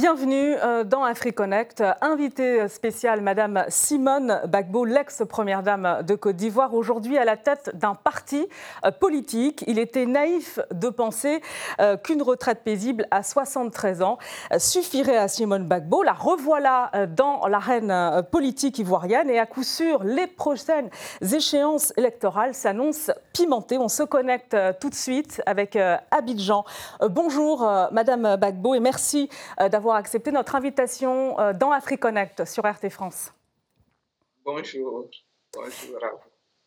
Bienvenue euh, dans AfriConnect. Invitée spéciale, Madame Simone Bagbo, l'ex-première dame de Côte d'Ivoire, aujourd'hui à la tête d'un parti euh, politique. Il était naïf de penser euh, qu'une retraite paisible à 73 ans suffirait à Simone Bagbo. La revoilà dans l'arène politique ivoirienne et à coup sûr, les prochaines échéances électorales s'annoncent pimentées. On se connecte tout de suite avec Abidjan. Bonjour, Madame Bagbo, et merci d'avoir d'avoir accepté notre invitation euh, dans AfriConnect sur RT France. Bonjour. Bonjour.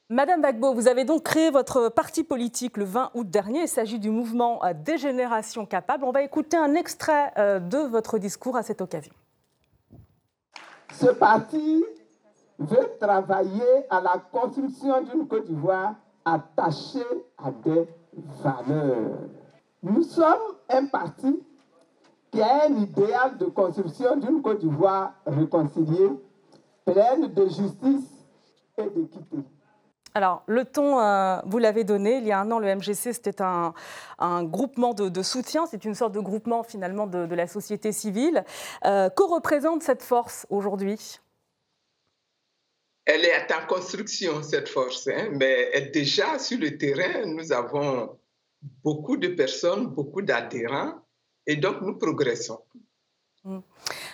Madame Bagbo, vous avez donc créé votre parti politique le 20 août dernier. Il s'agit du mouvement euh, Des Générations Capables. On va écouter un extrait euh, de votre discours à cette occasion. Ce parti veut travailler à la construction d'une Côte d'Ivoire attachée à des valeurs. Nous sommes un parti qui a un idéal de construction d'une Côte d'Ivoire réconciliée, pleine de justice et d'équité. Alors, le ton, euh, vous l'avez donné. Il y a un an, le MGC, c'était un, groupement de, soutien. C'est une sorte de groupement, finalement, de, la société civile. Euh, que représente cette force aujourd'hui? Elle est en construction, cette force. Hein, mais déjà, sur le terrain, nous avons beaucoup de personnes, beaucoup d'adhérents et donc, nous progressons. Hmm.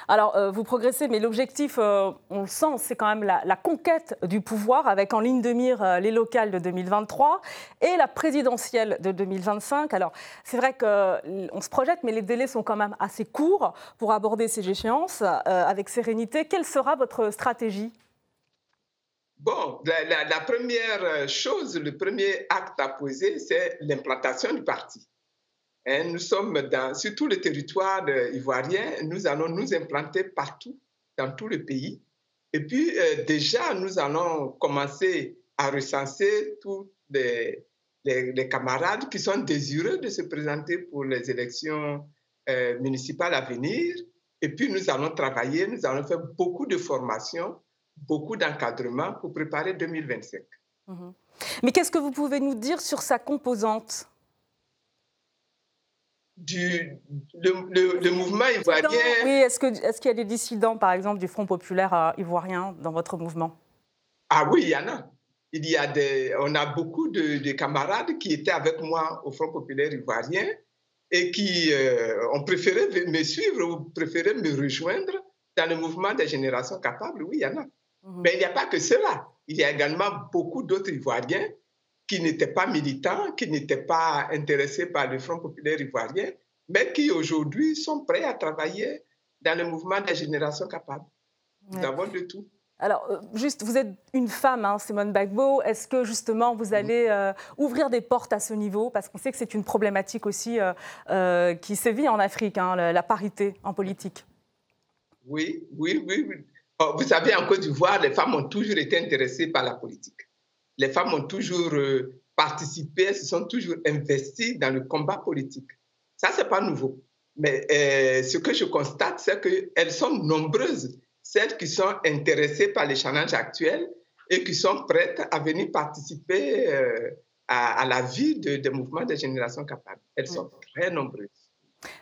Alors, euh, vous progressez, mais l'objectif, euh, on le sent, c'est quand même la, conquête du pouvoir, avec en ligne de mire euh, les locales de 2023 et la présidentielle de 2025. Alors, c'est vrai qu'on se projette, mais les délais sont quand même assez courts pour aborder ces échéances avec sérénité. Quelle sera votre stratégie? Bon, la, la première chose, le premier acte à poser, c'est l'implantation du parti. Hein, nous sommes sur tout le territoire ivoirien, nous allons nous implanter partout, dans tout le pays. Et puis, euh, déjà, nous allons commencer à recenser tous les, les, camarades qui sont désireux de se présenter pour les élections euh, municipales à venir. Et puis, nous allons travailler, nous allons faire beaucoup de formations, beaucoup d'encadrement pour préparer 2025. Mhm. Mais qu'est-ce que vous pouvez nous dire sur sa composante? Du le, mouvement ivoirien. Oui, est-ce qu'il est y a des dissidents, par exemple, du Front populaire euh, ivoirien dans votre mouvement? Ah oui, il y en a. Il y a des, on a beaucoup de, camarades qui étaient avec moi au Front populaire ivoirien et qui euh, ont préféré me suivre ou préféré me rejoindre dans le mouvement des générations capables. Oui, il y en a. Mhm. Mais il n'y a pas que cela. Il y a également beaucoup d'autres Ivoiriens qui n'étaient pas militants, qui n'étaient pas intéressés par le Front populaire ivoirien, mais qui aujourd'hui sont prêts à travailler dans le mouvement des générations capables. Nous avons de tout. Alors, euh, juste, vous êtes une femme, hein, Simone Bagbo. Est-ce que justement vous allez euh, ouvrir des portes à ce niveau? Parce qu'on sait que c'est une problématique aussi euh, qui sévit en Afrique, hein, la, parité en politique. Oui, oui, oui. oui. Oh, vous savez, en Côte d'Ivoire, les femmes ont toujours été intéressées par la politique les femmes ont toujours euh, participé, elles se sont toujours investies dans le combat politique. Ça, ce n'est pas nouveau. Mais euh, ce que je constate, c'est qu'elles sont nombreuses, celles qui sont intéressées par les challenges actuels et qui sont prêtes à venir participer euh, à, la vie des mouvements des générations capables. Elles sont très nombreuses.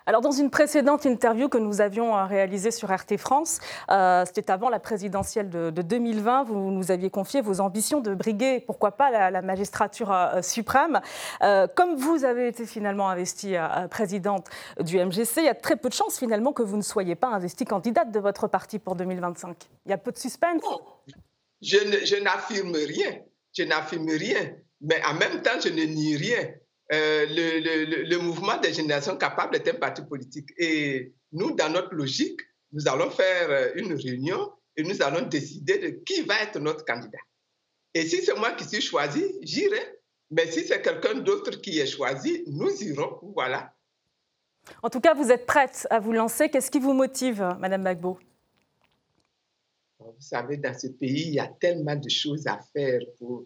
Alors, dans une précédente interview que nous avions euh, réalisée sur RT France, euh, c'était avant la présidentielle de, 2020, vous nous aviez confié vos ambitions de briguer, pourquoi pas, la, magistrature euh, suprême. comme vous avez été finalement investie présidente du MGC, il y a très peu de chances finalement que vous ne soyez pas investie candidate de votre parti pour 2025. Il y a peu de suspense. je n'affirme rien. Je n'affirme rien. Mais en même temps, je ne nie rien. Euh, le, le, mouvement des générations capables est un parti politique. Et nous, dans notre logique, nous allons faire euh, une réunion et nous allons décider de qui va être notre candidat. Et si c'est moi qui suis choisi, j'irai. Mais si c'est quelqu'un d'autre qui est choisi, nous irons. Voilà. En tout cas, vous êtes prête à vous lancer. Qu'est-ce qui vous motive, Madame Bagbo Vous savez, dans ce pays, il y a tellement de choses à faire pour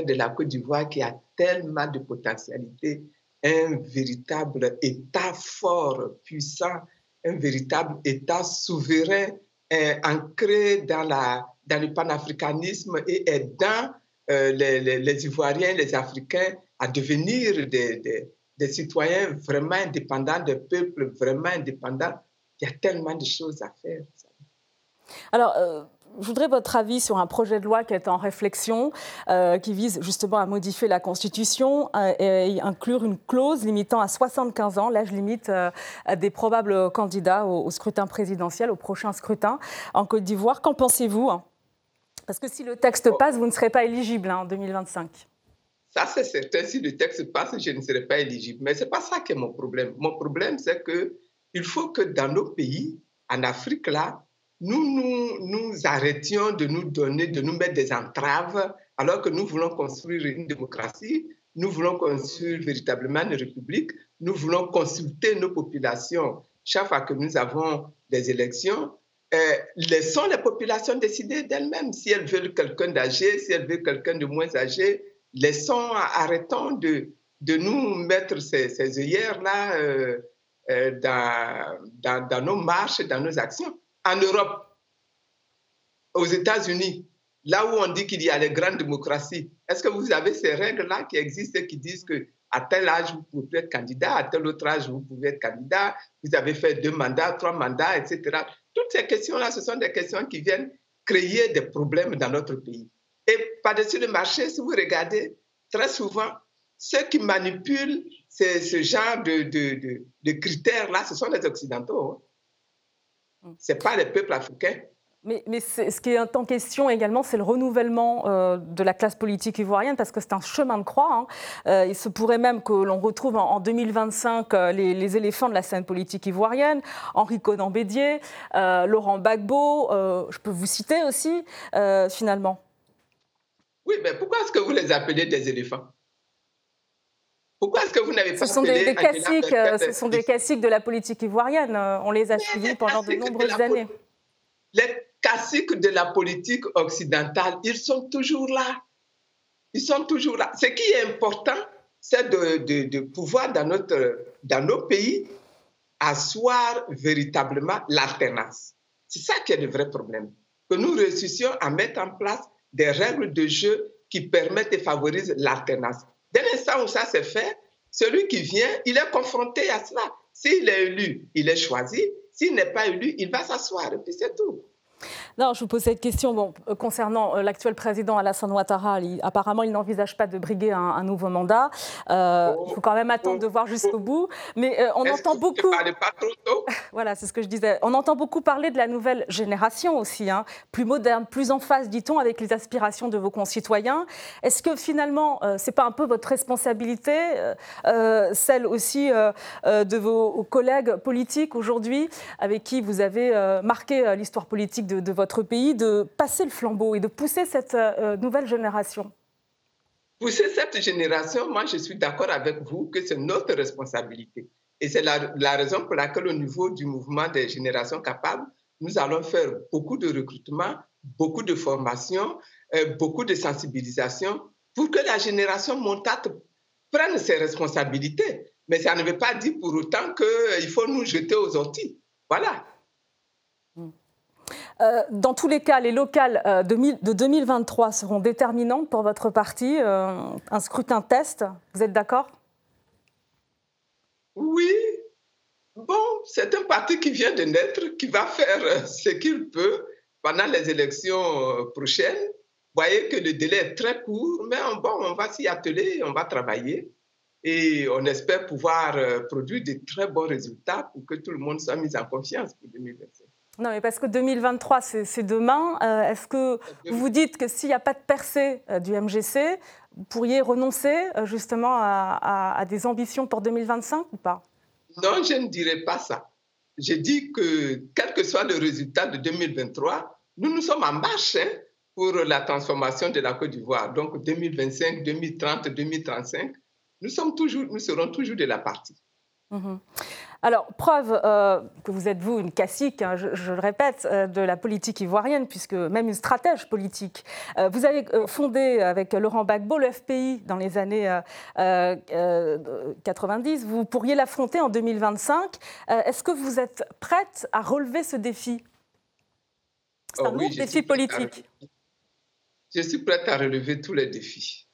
de la Côte d'Ivoire qui a tellement de potentialité, un véritable État fort, puissant, un véritable État souverain, euh, ancré dans, la, dans le panafricanisme et aidant euh, les, Ivoiriens, les Africains à devenir des, des, des, citoyens vraiment indépendants, des peuples vraiment indépendants. Il y a tellement de choses à faire. Alors, euh, je voudrais votre avis sur un projet de loi qui est en réflexion, euh, qui vise justement à modifier la Constitution euh, et inclure une clause limitant à 75 ans l'âge limite des probables candidats au, scrutin présidentiel, au prochain scrutin en Côte d'Ivoire. Qu'en pensez-vous Parce que si le texte oh. passe, vous ne serez pas éligible hein, en 2025. Ça, c'est certain. Si le texte passe, je ne serai pas éligible. Mais ce n'est pas ça qui est mon problème. Mon problème, c'est qu'il faut que dans nos pays, en Afrique, là, nous, nous nous arrêtions de nous donner, de nous mettre des entraves, alors que nous voulons construire une démocratie, nous voulons construire véritablement une république, nous voulons consulter nos populations chaque fois que nous avons des élections. Euh, laissons les populations décider d'elles-mêmes si elles veulent quelqu'un d'âgé, si elles veulent quelqu'un de moins âgé. Laissons, arrêtons de, de nous mettre ces, ces œillères-là euh, euh, dans, dans, dans nos marches, dans nos actions en Europe, aux États-Unis, là où on dit qu'il y a les grandes démocraties, est-ce que vous avez ces règles-là qui existent et qui disent que à tel âge, vous pouvez être candidat, à tel autre âge, vous pouvez être candidat, vous avez fait deux mandats, trois mandats, etc. Toutes ces questions-là, ce sont des questions qui viennent créer des problèmes dans notre pays. Et par-dessus le marché, si vous regardez, très souvent, ceux qui manipulent ce genre de, critères-là, ce sont les Occidentaux. Mm. Ce n'est pas les peuples africains. Mais, mais ce qui est en question également, c'est le renouvellement euh, de la classe politique ivoirienne, parce que c'est un chemin de croix. Hein. Euh, il se pourrait même que l'on retrouve en, 2025 euh, les, éléphants de la scène politique ivoirienne, Henri Conan Bédier, Laurent Gbagbo, je peux vous citer aussi, finalement. Oui, mais pourquoi est-ce que vous les appelez des éléphants? Pourquoi est-ce que vous n'avez pas ce sont des, classiques, euh, Ce sont des classiques de la politique ivoirienne. Euh, on les a suivis pendant de nombreuses années. Les classiques de la politique occidentale, ils sont toujours là. Ils sont toujours là. Ce qui est important, c'est de, de, pouvoir, dans, notre, dans nos pays, asseoir véritablement l'alternance. C'est ça qui est le vrai problème. Que nous réussissions à mettre en place des règles de jeu qui permettent et favorisent l'alternance. Dès l'instant où ça s'est fait, celui qui vient, il est confronté à cela. S'il est élu, il est choisi. S'il n'est pas élu, il va s'asseoir et puis c'est tout. Non, je vous pose cette question bon, euh, concernant euh, l'actuel président Alassane Ouattara. apparemment, il n'envisage pas de briguer un, nouveau mandat. Euh, il faut quand même attendre de voir jusqu'au bout. Mais on entend beaucoup. Pas trop tôt? Voilà, c'est ce que je disais. On entend beaucoup parler de la nouvelle génération aussi, hein, plus moderne, plus en phase, dit-on, avec les aspirations de vos concitoyens. Est-ce que finalement, ce n'est pas un peu votre responsabilité, celle aussi de vos collègues politiques aujourd'hui, avec qui vous avez marqué l'histoire politique de, de votre pays de passer le flambeau et de pousser cette euh, nouvelle génération Pousser cette génération, moi je suis d'accord avec vous que c'est notre responsabilité. Et c'est la, raison pour laquelle au niveau du mouvement des générations capables, nous allons faire beaucoup de recrutement, beaucoup de formation, euh, beaucoup de sensibilisation pour que la génération montante prenne ses responsabilités. Mais ça ne veut pas dire pour autant qu'il faut nous jeter aux orties. Voilà. Euh, dans tous les cas, les locales euh, de 2023 seront déterminantes pour votre parti. Euh, un scrutin test, vous êtes d'accord? Oui. Bon, c'est un parti qui vient de naître, qui va faire ce qu'il peut pendant les élections prochaines. Vous voyez que le délai est très court, mais bon, on va s'y atteler, on va travailler et on espère pouvoir produire de très bons résultats pour que tout le monde soit mis en confiance pour 2025. Non, mais parce que 2023, c'est demain. Euh, est-ce que vous dites que s'il n'y a pas de percée euh, du MGC, vous pourriez renoncer euh, justement à, des ambitions pour 2025 ou pas? Non, je ne dirais pas ça. Je dis que quel que soit le résultat de 2023, nous nous sommes en marche hein, pour la transformation de la Côte d'Ivoire. Donc 2025, 2030, 2035, nous, sommes toujours, nous serons toujours de la partie. Mhm. Alors, preuve euh, que vous êtes, vous, une classique, hein, je, le répète, euh, de la politique ivoirienne, puisque même une stratège politique. Euh, vous avez fondé avec Laurent Gbagbo le FPI dans les années 90. Vous pourriez l'affronter en 2025. Est-ce que vous êtes prête à relever ce défi? C'est un oh défi politique. Je suis prête à relever tous les défis,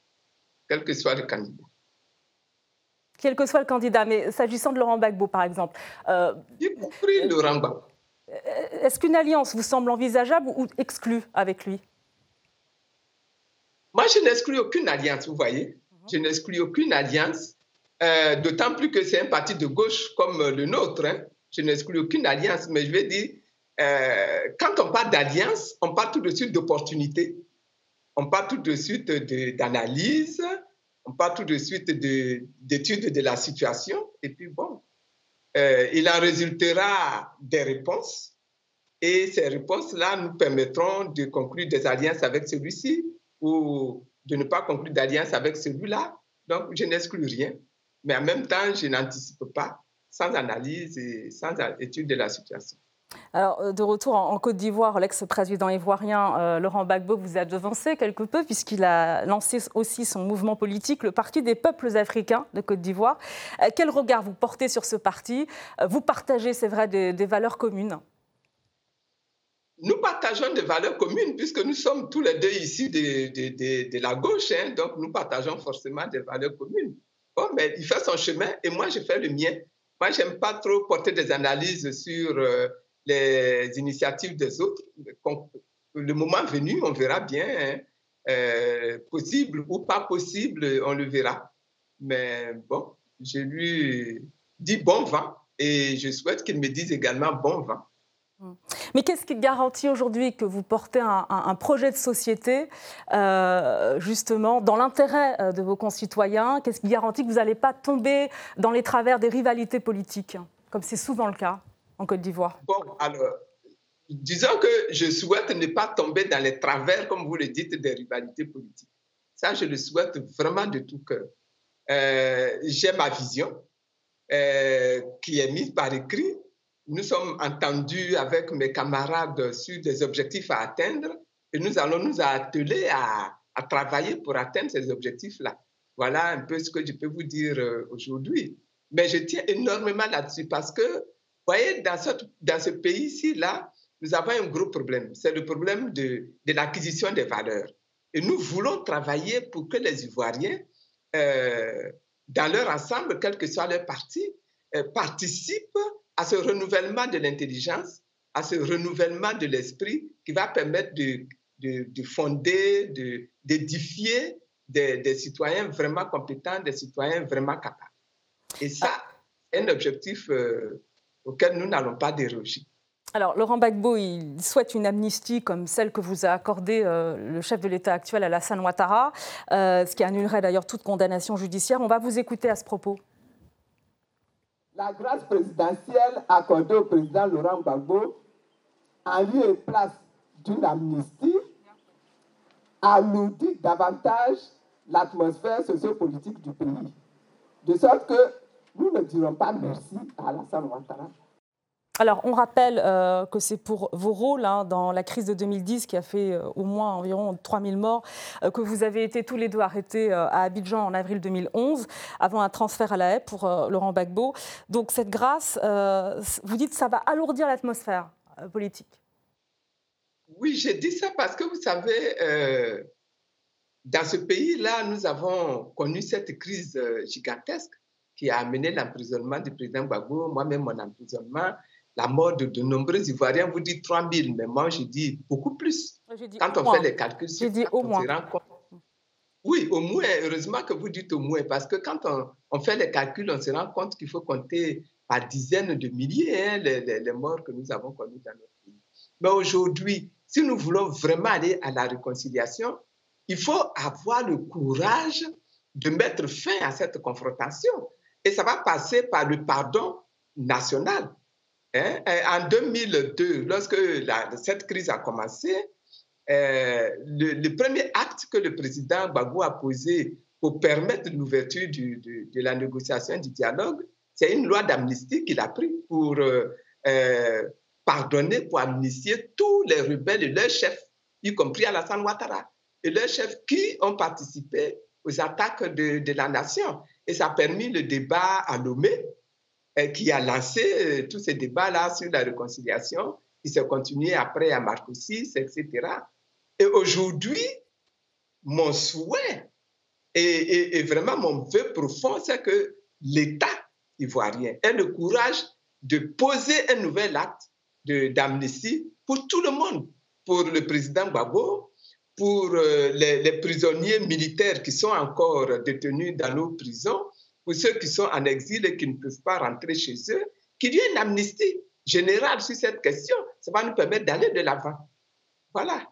quel que soit le candidat. Quel que soit le candidat, mais s'agissant de Laurent Gbagbo, par exemple. Euh, y compris Laurent Gbagbo. Est-ce qu'une alliance vous semble envisageable ou exclue avec lui? Moi, je n'exclus aucune alliance, vous voyez. Je n'exclus aucune alliance, euh, d'autant plus que c'est un parti de gauche comme le nôtre. Hein. Je n'exclus aucune alliance, mais je vais dire, euh, quand on parle d'alliance, on parle tout de suite d'opportunité, on parle tout de suite d'analyse, on tout de suite d'études de, la situation, et puis bon, euh, il en résultera des réponses, et ces réponses-là nous permettront de conclure des alliances avec celui-ci ou de ne pas conclure d'alliance avec celui-là. Donc, je n'exclus rien, mais en même temps, je n'anticipe pas sans analyse et sans étude de la situation. Alors, euh, de retour en Côte d'Ivoire, l'ex-président ivoirien euh, Laurent Gbagbo vous a devancé quelque peu puisqu'il a lancé aussi son mouvement politique, le Parti des peuples africains de Côte d'Ivoire. Euh, quel regard vous portez sur ce parti? Vous partagez, c'est vrai, des, valeurs communes nous partageons des valeurs communes puisque nous sommes tous les deux ici de, la gauche, hein. donc nous partageons forcément des valeurs communes. Bon, mais il fait son chemin et moi, je fais le mien. Moi, j'aime pas trop porter des analyses sur les initiatives des autres. Le moment venu, on verra bien, hein, euh, possible ou pas possible, on le verra. Mais bon, je lui dis bon vent et je souhaite qu'il me dise également bon vent. Hum. Mais qu'est-ce qui garantit aujourd'hui que vous portez un, projet de société, euh, justement, dans l'intérêt euh, de vos concitoyens? Qu'est-ce qui garantit que vous n'allez pas tomber dans les travers des rivalités politiques, comme c'est souvent le cas? En Côte d'Ivoire Bon, alors, disons que je souhaite ne pas tomber dans les travers, comme vous le dites, des rivalités politiques. Ça, je le souhaite vraiment de tout cœur. Euh, j'ai ma vision euh, qui est mise par écrit. Nous sommes entendus avec mes camarades sur des objectifs à atteindre et nous allons nous atteler à, travailler pour atteindre ces objectifs-là. Voilà un peu ce que je peux vous dire euh, aujourd'hui. Mais je tiens énormément là-dessus parce que voyez, dans, dans ce pays-ci, là, nous avons un gros problème. C'est le problème de, de l'acquisition des valeurs. Et nous voulons travailler pour que les Ivoiriens, euh, dans leur ensemble, quel que soit leur parti, euh, participent à ce renouvellement de l'intelligence, à ce renouvellement de l'esprit qui va permettre de, de, fonder, d'édifier des, des, citoyens vraiment compétents, des citoyens vraiment capables. Et ça, un objectif euh, auquel nous n'allons pas déroger. Alors, Laurent Gbagbo, il souhaite une amnistie comme celle que vous a accordée euh, le chef de l'État actuel, Alassane Ouattara, euh, ce qui annulerait d'ailleurs toute condamnation judiciaire. On va vous écouter à ce propos. La grâce présidentielle accordée au président Laurent Gbagbo en lieu et place d'une amnistie alourdit davantage l'atmosphère sociopolitique du pays. De sorte que nous ne dirons pas merci à Alassane Ouattara. Alors, on rappelle euh, que c'est pour vos rôles hein, dans la crise de 2010 qui a fait euh, au moins environ 3000 morts, euh, que vous avez été tous les deux arrêtés à Abidjan en avril 2011, avant un transfert à la haie pour Laurent Gbagbo. Donc, cette grâce, vous dites que ça va alourdir l'atmosphère politique. Oui, j'ai dit ça parce que vous savez, dans ce pays-là, nous avons connu cette crise gigantesque qui a amené l'emprisonnement du président Gbagbo, moi-même mon emprisonnement, la mort de, de, nombreux Ivoiriens. Vous dites 3 000, mais moi je dis beaucoup plus. Quand on fait les calculs, dit au moins. Oui, au moins, heureusement que vous dites au moins, parce que quand on, fait les calculs, on se rend compte qu'il faut compter par dizaines de milliers hein, les, les, morts que nous avons connus dans notre pays. Mais aujourd'hui, si nous voulons vraiment aller à la réconciliation, il faut avoir le courage de mettre fin à cette confrontation. Et ça va passer par le pardon national. Hein? En 2002, lorsque cette crise a commencé, euh, le, premier acte que le président Gbagbo a posé pour permettre l'ouverture de, la négociation, du dialogue, c'est une loi d'amnistie qu'il a pris pour euh, euh, pardonner, pour amnistier tous les rebelles et leurs chefs, y compris Alassane Ouattara, et leurs chefs qui ont participé aux attaques de la nation. Et ça a permis le débat à Lomé, euh, qui a lancé euh, tous ces débats-là sur la réconciliation, qui s'est continué après à Marco VI, etc. Et aujourd'hui, mon souhait et, vraiment mon vœu profond, c'est que l'État ivoirien ait le courage de poser un nouvel acte d'amnistie pour tout le monde, pour le président Gbagbo, pour euh, les, les, prisonniers militaires qui sont encore détenus dans nos prisons, pour ceux qui sont en exil et qui ne peuvent pas rentrer chez eux, qu'il y ait une amnistie générale sur cette question. Ça va nous permettre d'aller de l'avant. Voilà.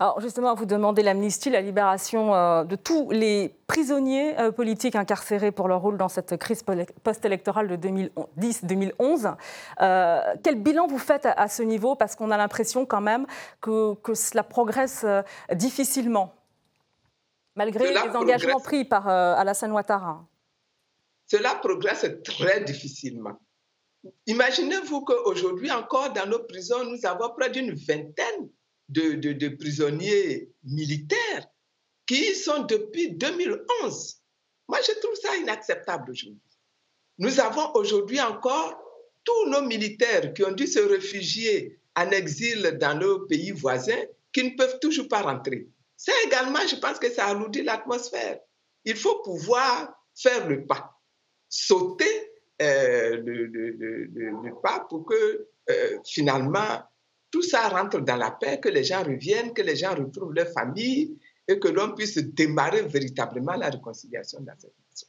Alors justement, vous demandez l'amnistie, la libération euh, de tous les prisonniers euh, politiques incarcérés pour leur rôle dans cette crise post-électorale de 2010-2011. Euh, quel bilan vous faites à, ce niveau? Parce qu'on a l'impression quand même que, cela progresse difficilement, malgré les engagements pris par Alassane Ouattara. Cela progresse très difficilement. Imaginez-vous qu'aujourd'hui encore, dans nos prisons, nous avons près d'une vingtaine de, prisonniers militaires qui sont depuis 2011. Moi, je trouve ça inacceptable aujourd'hui. Nous avons aujourd'hui encore tous nos militaires qui ont dû se réfugier en exil dans nos pays voisins qui ne peuvent toujours pas rentrer. Ça également, je pense que ça alourdit l'atmosphère. Il faut pouvoir faire le pas, sauter euh, le, pas pour que euh, finalement tout ça rentre dans la paix, que les gens reviennent, que les gens retrouvent leur famille et que l'on puisse démarrer véritablement la réconciliation dans cette nation.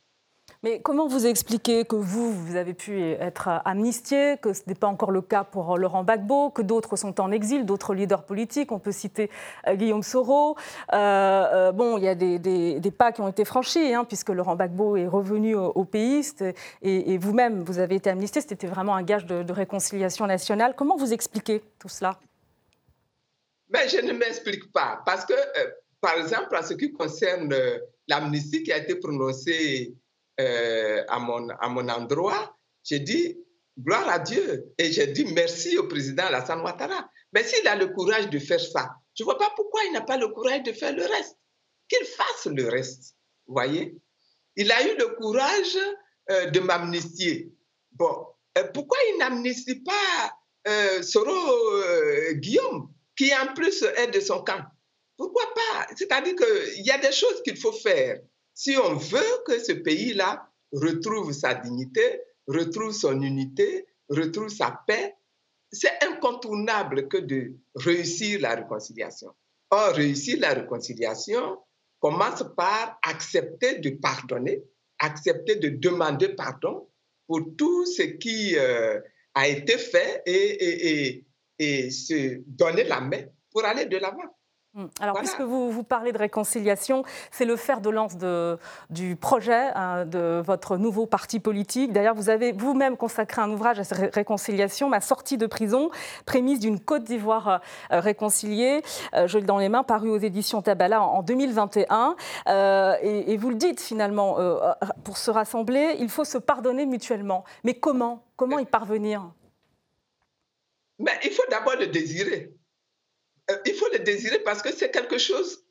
Mais comment vous expliquez que vous, vous avez pu être amnistié, que ce n'est pas encore le cas pour Laurent Gbagbo, que d'autres sont en exil, d'autres leaders politiques, on peut citer euh, Guillaume Soro. Euh, euh, bon, il y a des, pas qui ont été franchis, hein, puisque Laurent Gbagbo est revenu au, pays, et, vous-même, vous avez été amnistié, c'était vraiment un gage de, réconciliation nationale. Comment vous expliquez tout cela? Mais Je ne m'explique pas, parce que, par exemple, en ce qui concerne l'amnistie qui a été prononcée euh, à, mon, à mon endroit, j'ai dit gloire à Dieu et j'ai dit merci au président Alassane Ouattara. Mais s'il a le courage de faire ça, je ne vois pas pourquoi il n'a pas le courage de faire le reste. Qu'il fasse le reste. Voyez Il a eu le courage euh, de m'amnistier. Bon, euh, pourquoi il n'amnistie pas Soro Guillaume, qui en plus est de son camp? Pourquoi pas? C'est-à-dire qu'il y a des choses qu'il faut faire si on veut que ce pays-là retrouve sa dignité, retrouve son unité, retrouve sa paix, c'est incontournable que de réussir la réconciliation. Or, réussir la réconciliation commence par accepter de pardonner, accepter de demander pardon pour tout ce qui euh, a été fait et, et se donner la main pour aller de l'avant. Hmm. Alors, puisque vous, vous, parlez de réconciliation, c'est le fer de lance de, du projet hein, de votre nouveau parti politique. D'ailleurs, vous avez vous-même consacré un ouvrage à cette réconciliation, Ma sortie de prison, prémisse d'une Côte d'Ivoire euh, réconciliée. Euh, je l'ai dans les mains, paru aux éditions Tabala en, 2021. Euh, et, vous le dites finalement, pour se rassembler, il faut se pardonner mutuellement. Mais comment? Comment y parvenir? Mais Il faut d'abord le désirer. Euh, il faut le désirer parce que c'est quelque chose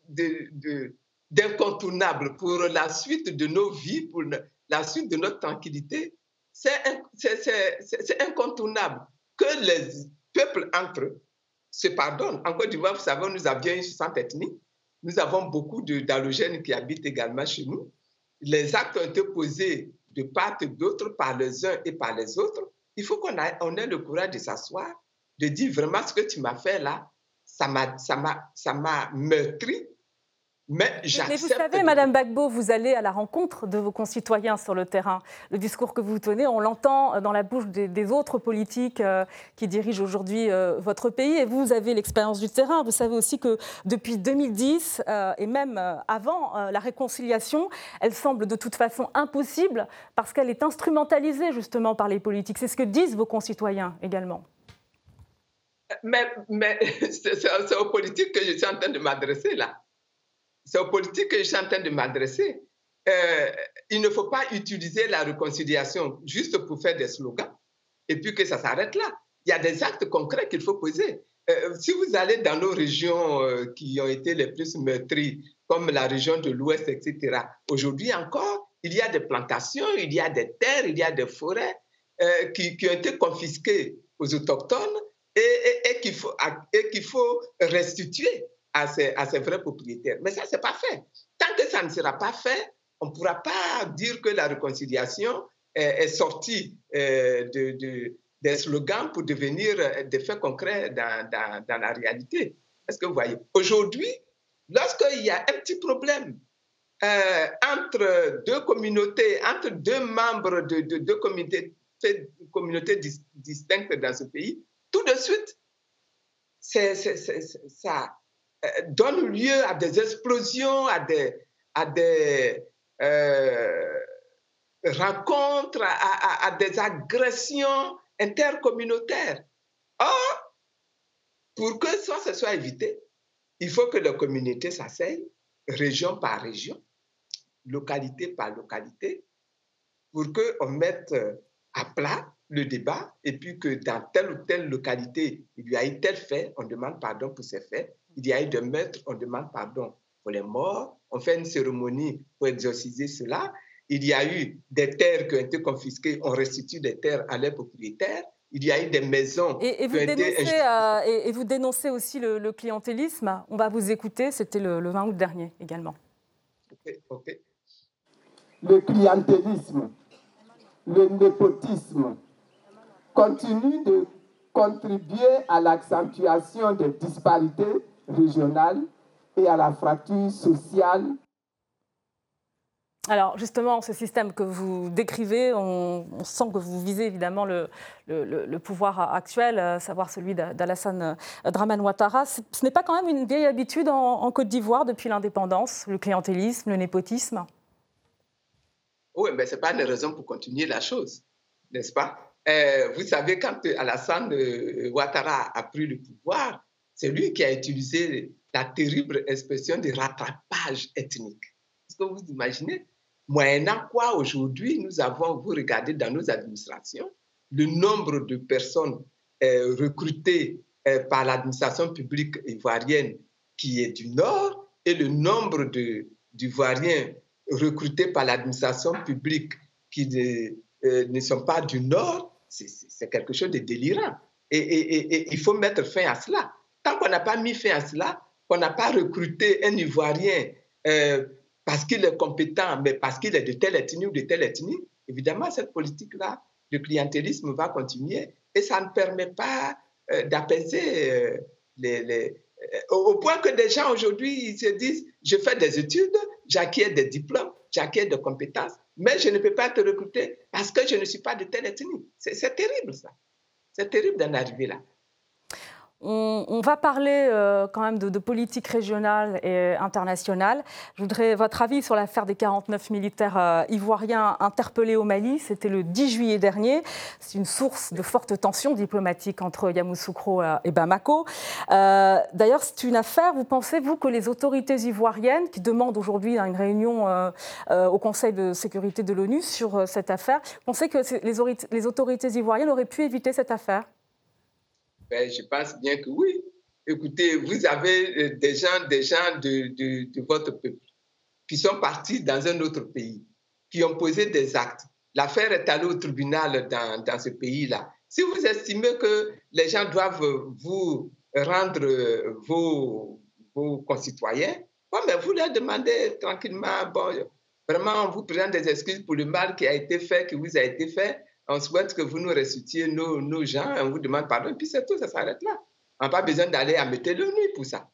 d'incontournable pour la suite de nos vies, pour la suite de notre tranquillité. C'est incontournable que les peuples entre eux se pardonnent. En Côte d'Ivoire, vous savez, nous avions une 60 ethnies. Nous avons beaucoup d'allogènes qui habitent également chez nous. Les actes ont été posés de part et d'autre par les uns et par les autres. Il faut qu'on ait le courage de s'asseoir, de dire vraiment ce que tu m'as fait là, ça m'a meurtri. Mais, mais vous savez, Madame Bagbo, vous allez à la rencontre de vos concitoyens sur le terrain. Le discours que vous tenez, on l'entend dans la bouche des, autres politiques euh, qui dirigent aujourd'hui euh, votre pays. Et vous, vous avez l'expérience du terrain. Vous savez aussi que depuis 2010 euh, et même avant, la réconciliation, elle semble de toute façon impossible parce qu'elle est instrumentalisée justement par les politiques. C'est ce que disent vos concitoyens également. Mais, c'est aux politiques que je suis en train de m'adresser là. C'est aux politiques que je suis en train de m'adresser. Euh, il ne faut pas utiliser la réconciliation juste pour faire des slogans et puis que ça s'arrête là. Il y a des actes concrets qu'il faut poser. Euh, si vous allez dans nos régions euh, qui ont été les plus meurtries, comme la région de l'Ouest, etc., aujourd'hui encore, il y a des plantations, il y a des terres, il y a des forêts qui, ont été confisquées aux autochtones et, qu'il faut, qu'il faut restituer à ses, vrais propriétaires. Mais ça, ce n'est pas fait. Tant que ça ne sera pas fait, on ne pourra pas dire que la réconciliation est, sortie euh, de, des slogans pour devenir des faits concrets dans, la réalité. Est-ce que vous voyez? Aujourd'hui, lorsqu'il y a un petit problème euh, entre deux communautés, entre deux membres de, deux communautés distinctes dans ce pays, tout de suite, ça euh, donne lieu à des explosions, à des, euh, rencontres, à, des agressions intercommunautaires. Or, pour que ça se soit évité, il faut que la communauté s'asseye, région par région, localité par localité, pour qu'on mette à plat le débat et puis que dans telle ou telle localité, il y a eu tel fait, on demande pardon pour ces faits. Il y a eu de meurtres, on demande pardon pour les morts. On fait une cérémonie pour exorciser cela. Il y a eu des terres qui ont été confisquées, on restitue des terres à leurs propriétaires. Il y a eu des maisons. Et, vous, dénoncez, euh, et, vous dénoncez aussi le, clientélisme. On va vous écouter. C'était le, 20 août dernier également. Le clientélisme, le népotisme, continue de contribuer à l'accentuation des disparités régionales et à la fracture sociale. Alors justement, ce système que vous décrivez, on, sent que vous visez évidemment le, le, pouvoir actuel, à savoir celui d'Alassane Draman Ouattara. Ce n'est pas quand même une vieille habitude en, en Côte d'Ivoire depuis l'indépendance, le clientélisme, le népotisme? Oui, mais ce n'est pas une raison pour continuer la chose, n'est-ce pas? Euh, vous savez, quand Alassane euh, Ouattara a pris le pouvoir, c'est lui qui a utilisé la terrible expression de rattrapage ethnique. Est-ce que vous imaginez? Moyennant quoi, aujourd'hui, nous avons, vous regardez dans nos administrations, le nombre de personnes euh, recrutées par l'administration publique ivoirienne qui est du Nord et le nombre d'Ivoiriens recrutés par l'administration publique qui ne sont pas du Nord, c'est quelque chose de délirant. Et, il faut mettre fin à cela. Tant qu'on n'a pas mis fin à cela, qu'on n'a pas recruté un Ivoirien euh, parce qu'il est compétent, mais parce qu'il est de telle ethnie ou de telle ethnie, évidemment, cette politique-là de clientélisme va continuer et ça ne permet pas euh, d'apaiser euh, les, au point que des gens aujourd'hui se disent je fais des études, j'acquiers des diplômes, j'acquiers des compétences, mais je ne peux pas te recruter parce que je ne suis pas de telle ethnie. C'est terrible ça. C'est terrible d'en arriver là. On, va parler euh, quand même de, politique régionale et internationale. Je voudrais votre avis sur l'affaire des 49 militaires euh, ivoiriens interpellés au Mali. C'était le 10 juillet dernier. C'est une source de fortes tensions diplomatiques entre Yamoussoukro euh, et Bamako. D'ailleurs, c'est une affaire, vous pensez, vous, que les autorités ivoiriennes, qui demandent aujourd'hui une réunion au Conseil de sécurité de l'ONU sur cette affaire, pensez que les autorités ivoiriennes auraient pu éviter cette affaire? Ben, je pense bien que oui. Écoutez, vous avez euh, des gens, des gens de, de, votre peuple qui sont partis dans un autre pays, qui ont posé des actes. L'affaire est allée au tribunal dans, dans ce pays-là. Si vous estimez que les gens doivent vous rendre euh, vos, vos concitoyens, bon, mais vous leur demandez tranquillement, bon, vraiment, on vous présente des excuses pour le mal qui a été fait, qui vous a été fait, on souhaite que vous nous restituiez nos, nos gens, on vous demande pardon, et puis c'est tout, ça s'arrête là. On n'a pas besoin d'aller à mettre le nuit pour ça.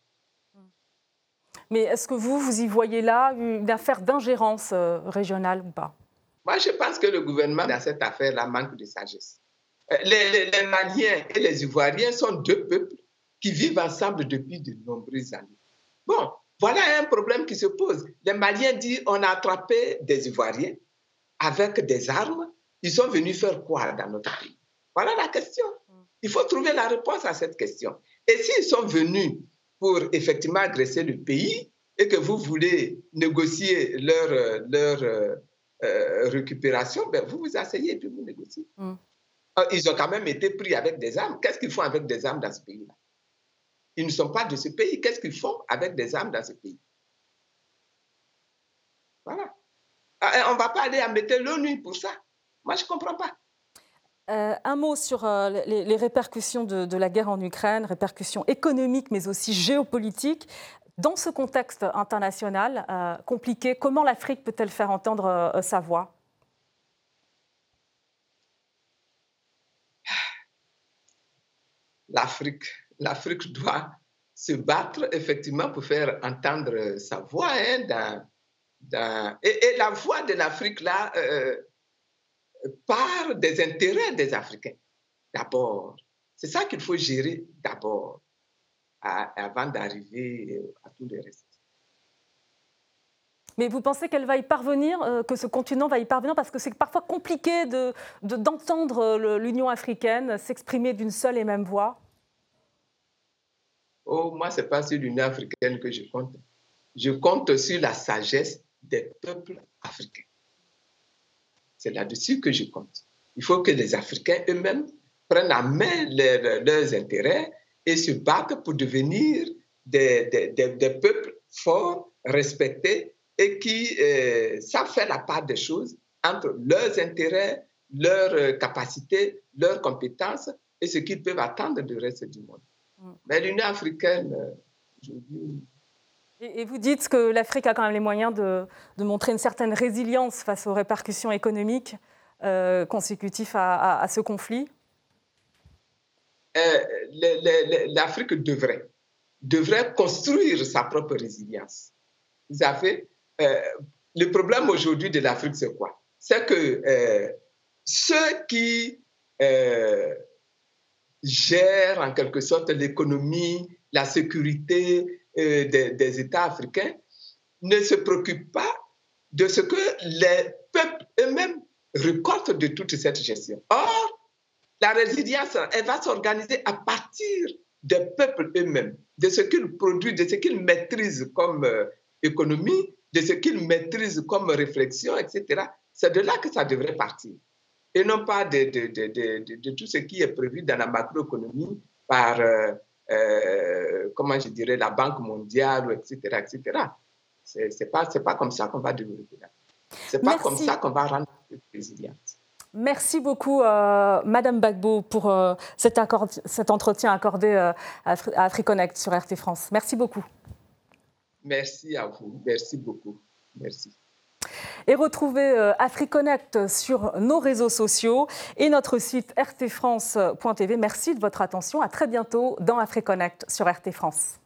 Mais est-ce que vous, vous y voyez là une affaire d'ingérence euh, régionale ou pas? Moi, je pense que le gouvernement, dans cette affaire-là, manque de sagesse. Euh, les, les, Maliens et les Ivoiriens sont deux peuples qui vivent ensemble depuis de nombreuses années. Bon, voilà un problème qui se pose. Les Maliens disent on a attrapé des Ivoiriens avec des armes ils sont venus faire quoi dans notre pays? Voilà la question. Il faut trouver la réponse à cette question. Et s'ils sont venus pour effectivement agresser le pays et que vous voulez négocier leur, leur euh, euh, récupération, ben vous vous asseyez et puis vous négociez. Mm. Ah, ils ont quand même été pris avec des armes. Qu'est-ce qu'ils font avec des armes dans ce pays-là? Ils ne sont pas de ce pays. Qu'est-ce qu'ils font avec des armes dans ce pays? Voilà. Ah, on ne va pas aller embêter l'ONU pour ça. Moi, je ne comprends pas. un mot sur les, répercussions de, la guerre en Ukraine, répercussions économiques mais aussi géopolitiques. Dans ce contexte international compliqué, comment l'Afrique peut-elle faire entendre sa voix? L'Afrique, l'Afrique doit se battre effectivement pour faire entendre sa voix. Hein, et, la voix de l'Afrique, là, euh, part des intérêts des Africains, d'abord. C'est ça qu'il faut gérer d'abord, avant d'arriver à tout le reste. Mais vous pensez qu'elle va y parvenir, euh, que ce continent va y parvenir? Parce que c'est parfois compliqué d'entendre de, d'entendre l'Union africaine s'exprimer d'une seule et même voix. Oh, moi, ce n'est pas sur l'Union africaine que je compte. Je compte sur la sagesse des peuples africains. C'est là-dessus que je compte. Il faut que les Africains eux-mêmes prennent à main leurs intérêts et se battent pour devenir des, des, peuples forts, respectés et qui euh, savent faire la part des choses entre leurs intérêts, leurs capacités, leurs compétences et ce qu'ils peuvent attendre du reste du monde. Mm. Mais l'Union africaine, euh, aujourd'hui. Et vous dites que l'Afrique a quand même les moyens de, montrer une certaine résilience face aux répercussions économiques euh, consécutives à, ce conflit euh, L'Afrique devrait, devrait construire sa propre résilience. Vous savez, le problème aujourd'hui de l'Afrique, c'est quoi? C'est que ceux qui gère en quelque sorte l'économie, la sécurité euh, des, États africains, ne se préoccupe pas de ce que les peuples eux-mêmes récoltent de toute cette gestion. Or, la résilience, elle va s'organiser à partir des peuples eux-mêmes, de ce qu'ils produisent, de ce qu'ils maîtrisent comme euh, économie, de ce qu'ils maîtrisent comme réflexion, etc. C'est de là que ça devrait partir et non pas de, tout ce qui est prévu dans la macroéconomie par, euh, euh, comment je dirais, la Banque mondiale, etc. etc. Ce n'est pas, pas comme ça qu'on va développer. Ce n'est pas comme ça qu'on va rendre résiliente. Merci beaucoup, euh, Madame Bagbo, pour cet, accord, cet, entretien accordé à AfriConnect sur RT France. Merci beaucoup. Merci à vous. Merci beaucoup. Merci et retrouvez euh, AfriConnect sur nos réseaux sociaux et notre site rtfrance.tv. Merci de votre attention. À très bientôt dans AfriConnect sur RT France.